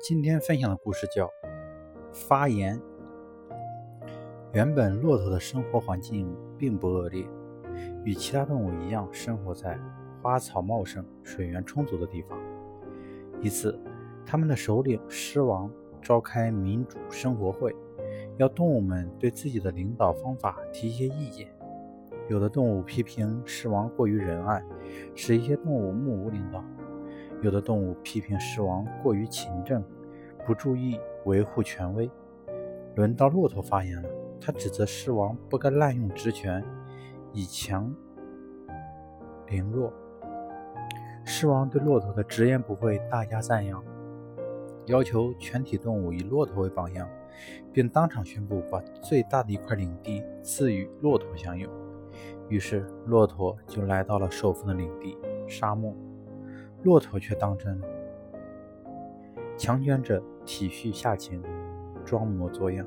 今天分享的故事叫《发炎》。原本骆驼的生活环境并不恶劣，与其他动物一样，生活在花草茂盛、水源充足的地方。一次，他们的首领狮王召开民主生活会，要动物们对自己的领导方法提一些意见。有的动物批评狮王过于仁爱，使一些动物目无领导。有的动物批评狮王过于勤政，不注意维护权威。轮到骆驼发言了，他指责狮王不该滥用职权，以强凌弱。狮王对骆驼的直言不讳大加赞扬，要求全体动物以骆驼为榜样，并当场宣布把最大的一块领地赐予骆驼享有。于是，骆驼就来到了受封的领地——沙漠。骆驼却当真了，强权者体恤下情，装模作样，